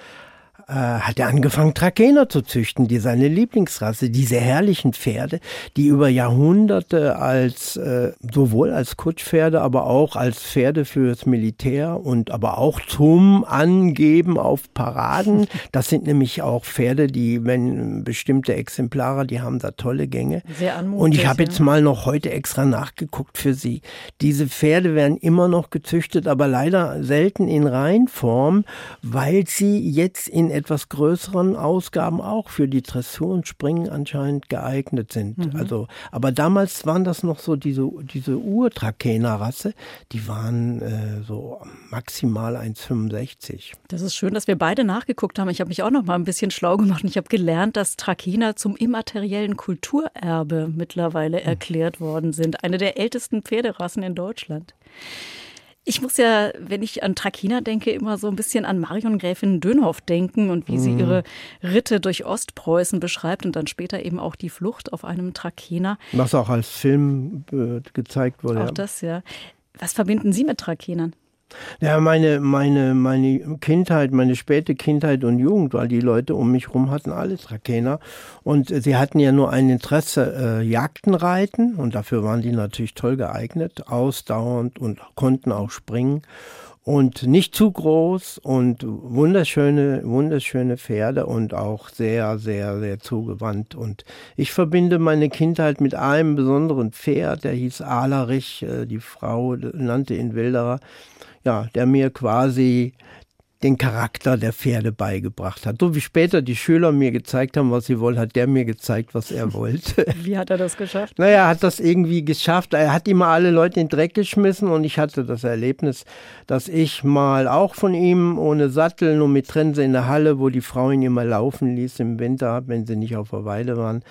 S3: äh, hat er angefangen, Trakener zu züchten, die seine Lieblingsrasse, diese herrlichen Pferde, die über Jahrhunderte als äh, sowohl als Kutschpferde, aber auch als Pferde fürs Militär und aber auch zum Angeben auf Paraden. Das sind nämlich auch Pferde, die, wenn bestimmte Exemplare, die haben da tolle Gänge.
S2: Sehr anmutig.
S3: Und ich habe jetzt mal noch heute extra nachgeguckt für Sie. Diese Pferde werden immer noch gezüchtet, aber leider selten in Reinform, weil sie jetzt in etwas größeren Ausgaben auch für die Dressur und Springen anscheinend geeignet sind. Mhm. Also, aber damals waren das noch so diese, diese Ur-Trakehner-Rasse, die waren äh, so maximal 1,65.
S2: Das ist schön, dass wir beide nachgeguckt haben. Ich habe mich auch noch mal ein bisschen schlau gemacht und ich habe gelernt, dass Trakehner zum immateriellen Kulturerbe mittlerweile hm. erklärt worden sind. Eine der ältesten Pferderassen in Deutschland. Ich muss ja, wenn ich an Trakehner denke, immer so ein bisschen an Marion Gräfin Dönhoff denken und wie mhm. sie ihre Ritte durch Ostpreußen beschreibt und dann später eben auch die Flucht auf einem Trakehner.
S3: Was auch als Film äh, gezeigt wurde.
S2: Auch das, ja. Was verbinden Sie mit Trakenern?
S3: Ja, meine, meine, meine Kindheit, meine späte Kindheit und Jugend, weil die Leute um mich rum hatten alle Trakener. Und sie hatten ja nur ein Interesse, äh, Jagdenreiten. Und dafür waren die natürlich toll geeignet, ausdauernd und konnten auch springen. Und nicht zu groß und wunderschöne, wunderschöne Pferde und auch sehr, sehr, sehr zugewandt. Und ich verbinde meine Kindheit mit einem besonderen Pferd, der hieß Alerich, äh, die Frau nannte ihn Wilderer ja, der mir quasi den Charakter der Pferde beigebracht hat. So wie später die Schüler mir gezeigt haben, was sie wollen, hat der mir gezeigt, was er wollte.
S2: Wie hat er das geschafft?
S3: Naja, er hat das irgendwie geschafft. Er hat immer alle Leute in den Dreck geschmissen und ich hatte das Erlebnis, dass ich mal auch von ihm ohne Sattel, nur mit Trense in der Halle, wo die Frau ihn immer laufen ließ im Winter, wenn sie nicht auf der Weide waren,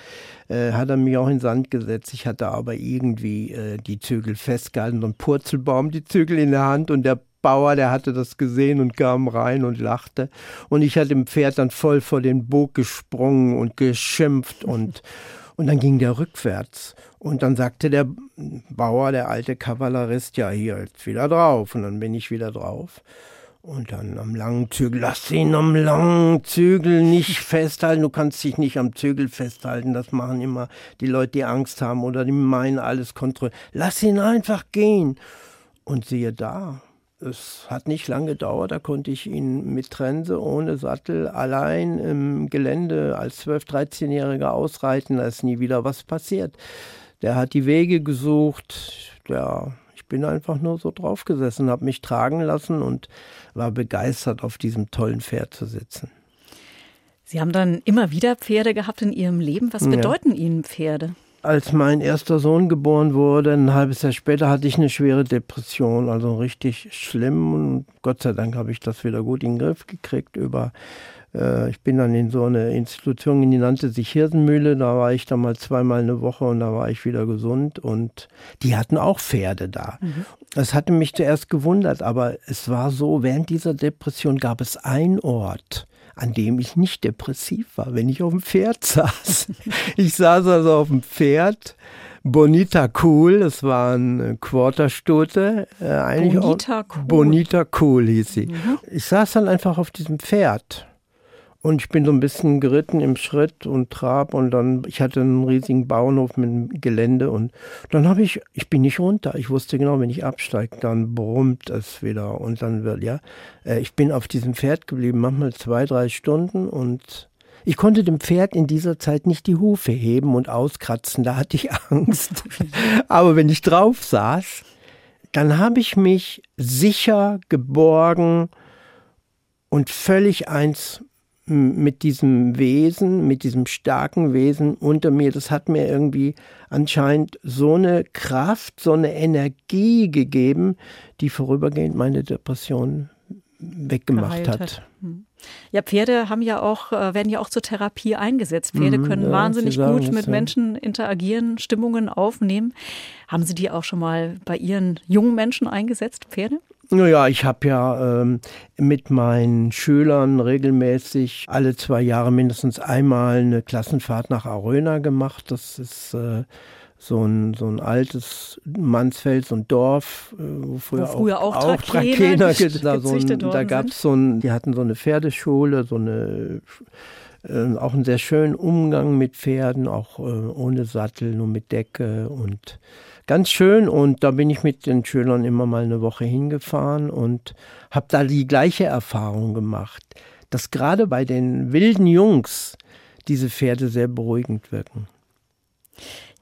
S3: äh, hat er mich auch in den Sand gesetzt. Ich hatte aber irgendwie äh, die Zügel festgehalten und Purzelbaum die Zügel in der Hand und der Bauer, der hatte das gesehen und kam rein und lachte. Und ich hatte dem Pferd dann voll vor den Bog gesprungen und geschimpft und, und dann ging der rückwärts. Und dann sagte der Bauer, der alte Kavallerist, ja, hier, jetzt wieder drauf. Und dann bin ich wieder drauf. Und dann am langen Zügel, lass ihn am langen Zügel nicht festhalten. Du kannst dich nicht am Zügel festhalten. Das machen immer die Leute, die Angst haben oder die meinen, alles kontrollieren. Lass ihn einfach gehen. Und siehe da, es hat nicht lange gedauert, da konnte ich ihn mit Trense, ohne Sattel, allein im Gelände als 12-, 13-Jähriger ausreiten. Da ist nie wieder was passiert. Der hat die Wege gesucht. Der, ich bin einfach nur so draufgesessen, habe mich tragen lassen und war begeistert, auf diesem tollen Pferd zu sitzen.
S2: Sie haben dann immer wieder Pferde gehabt in Ihrem Leben. Was bedeuten ja. Ihnen Pferde?
S3: Als mein erster Sohn geboren wurde, ein halbes Jahr später hatte ich eine schwere Depression, also richtig schlimm. Und Gott sei Dank habe ich das wieder gut in den Griff gekriegt über äh, ich bin dann in so eine Institution, die nannte sich Hirsenmühle. Da war ich dann mal zweimal eine Woche und da war ich wieder gesund. Und die hatten auch Pferde da. Mhm. Das hatte mich zuerst gewundert, aber es war so, während dieser Depression gab es einen Ort, an dem ich nicht depressiv war, wenn ich auf dem Pferd saß. ich saß also auf dem Pferd. Bonita Cool, das war eine Quarterstute.
S2: Äh, eigentlich Bonita Cool.
S3: Bonita Cool hieß sie. Mhm. Ich saß dann einfach auf diesem Pferd und ich bin so ein bisschen geritten im Schritt und Trab und dann, ich hatte einen riesigen Bauernhof mit einem Gelände und dann habe ich, ich bin nicht runter. Ich wusste genau, wenn ich absteige, dann brummt es wieder und dann wird, ja, äh, ich bin auf diesem Pferd geblieben, manchmal zwei, drei Stunden und ich konnte dem Pferd in dieser Zeit nicht die Hufe heben und auskratzen, da hatte ich Angst. Aber wenn ich drauf saß, dann habe ich mich sicher geborgen und völlig eins mit diesem Wesen, mit diesem starken Wesen unter mir, das hat mir irgendwie anscheinend so eine Kraft, so eine Energie gegeben, die vorübergehend meine Depression weggemacht hat. hat. Hm.
S2: Ja, Pferde haben ja auch, äh, werden ja auch zur Therapie eingesetzt. Pferde mhm, können ja, wahnsinnig gut mit ja. Menschen interagieren, Stimmungen aufnehmen. Haben Sie die auch schon mal bei Ihren jungen Menschen eingesetzt, Pferde?
S3: Naja, ich habe ja ähm, mit meinen Schülern regelmäßig alle zwei Jahre mindestens einmal eine Klassenfahrt nach Aröna gemacht. Das ist äh, so ein, so ein altes Mansfeld, so ein Dorf, äh, wo früher,
S2: wo früher auch,
S3: auch,
S2: Trakener,
S3: da, so ein, da gab es so ein, die hatten so eine Pferdeschule, so eine äh, auch einen sehr schönen Umgang mit Pferden, auch äh, ohne Sattel, nur mit Decke und ganz schön. Und da bin ich mit den Schülern immer mal eine Woche hingefahren und habe da die gleiche Erfahrung gemacht, dass gerade bei den wilden Jungs diese Pferde sehr beruhigend wirken.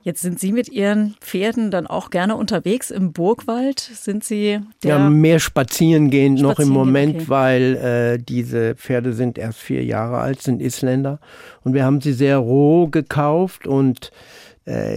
S2: Jetzt sind Sie mit Ihren Pferden dann auch gerne unterwegs im Burgwald. Sind Sie
S3: ja mehr spazieren gehen noch im Moment, okay. weil äh, diese Pferde sind erst vier Jahre alt, sind Isländer und wir haben sie sehr roh gekauft und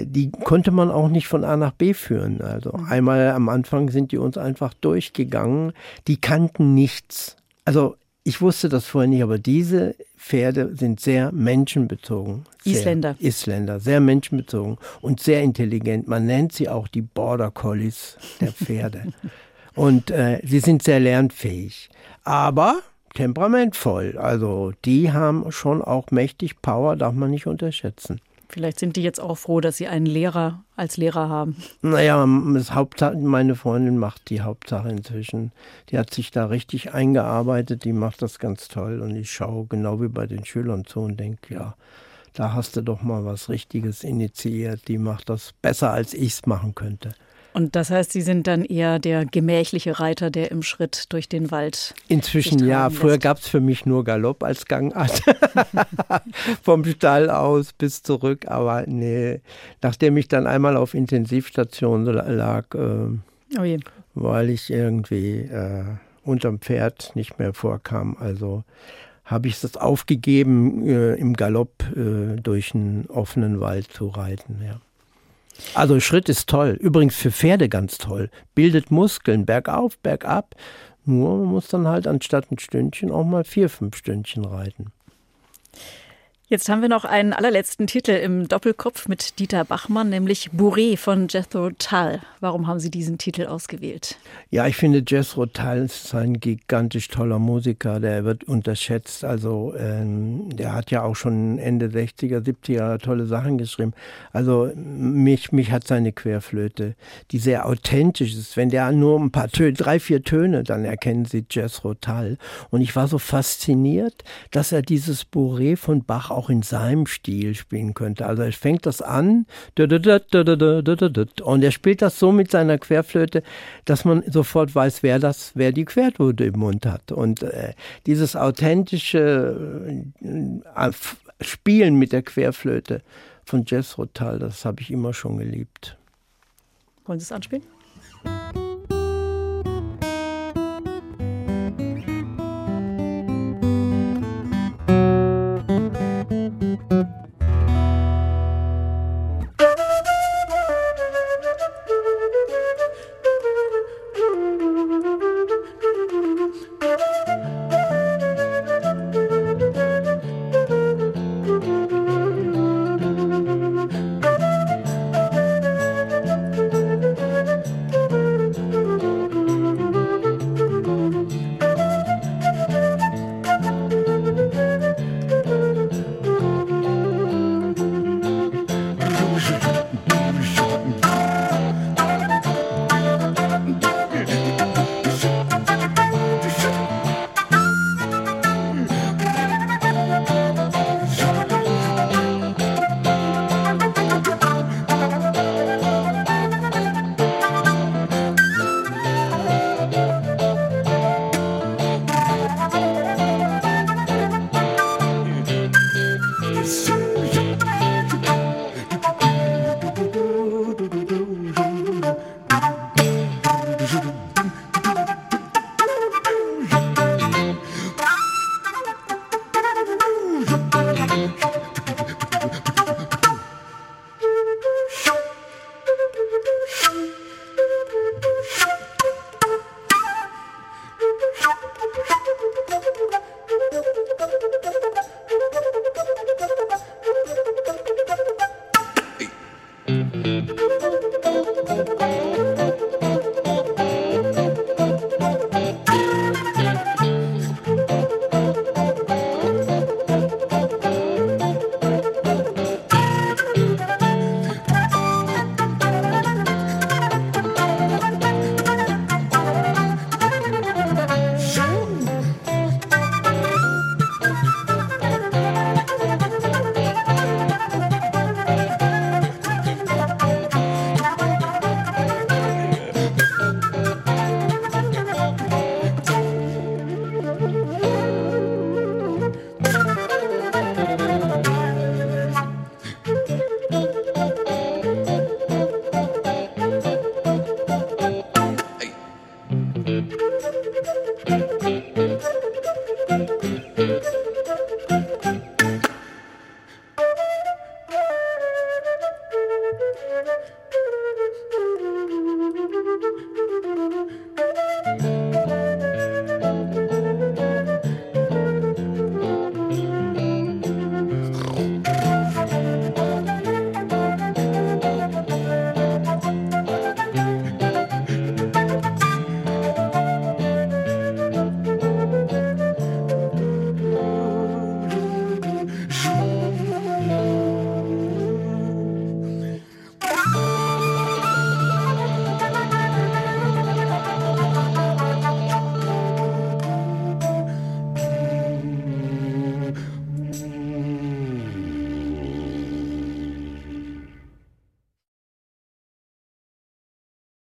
S3: die konnte man auch nicht von A nach B führen. Also mhm. einmal am Anfang sind die uns einfach durchgegangen. Die kannten nichts. Also ich wusste das vorher nicht, aber diese Pferde sind sehr menschenbezogen. Sehr
S2: Isländer.
S3: Isländer, sehr menschenbezogen und sehr intelligent. Man nennt sie auch die Border Collies der Pferde. und äh, sie sind sehr lernfähig. Aber temperamentvoll. Also die haben schon auch mächtig Power, darf man nicht unterschätzen.
S2: Vielleicht sind die jetzt auch froh, dass sie einen Lehrer als Lehrer haben.
S3: Naja, das Hauptsache, meine Freundin macht die Hauptsache inzwischen. Die hat sich da richtig eingearbeitet, die macht das ganz toll. Und ich schaue genau wie bei den Schülern zu und denke, ja, da hast du doch mal was Richtiges initiiert. Die macht das besser, als ich es machen könnte.
S2: Und das heißt, Sie sind dann eher der gemächliche Reiter, der im Schritt durch den Wald.
S3: Inzwischen ja. Früher gab es für mich nur Galopp als Gangart. Vom Stall aus bis zurück. Aber nee, nachdem ich dann einmal auf Intensivstation lag, äh, oh weil ich irgendwie äh, unterm Pferd nicht mehr vorkam, also habe ich es aufgegeben, äh, im Galopp äh, durch einen offenen Wald zu reiten. Ja. Also Schritt ist toll. Übrigens für Pferde ganz toll. Bildet Muskeln, bergauf, bergab. Nur man muss dann halt anstatt ein Stündchen auch mal vier, fünf Stündchen reiten.
S2: Jetzt haben wir noch einen allerletzten Titel im Doppelkopf mit Dieter Bachmann, nämlich Bourré von Jethro Tull. Warum haben Sie diesen Titel ausgewählt?
S3: Ja, ich finde Jethro Tull ist ein gigantisch toller Musiker, der wird unterschätzt. Also ähm, der hat ja auch schon Ende 60er, 70er tolle Sachen geschrieben. Also mich, mich hat seine Querflöte, die sehr authentisch ist. Wenn der nur ein paar Töne, drei, vier Töne, dann erkennen Sie Jethro Tull. Und ich war so fasziniert, dass er dieses Bourré von Bach auch in seinem Stil spielen könnte. Also er fängt das an und er spielt das so mit seiner Querflöte, dass man sofort weiß, wer das, wer die Querflöte im Mund hat. Und äh, dieses authentische äh, Spielen mit der Querflöte von Jess Rotal, das habe ich immer schon geliebt.
S2: Wollen Sie es anspielen?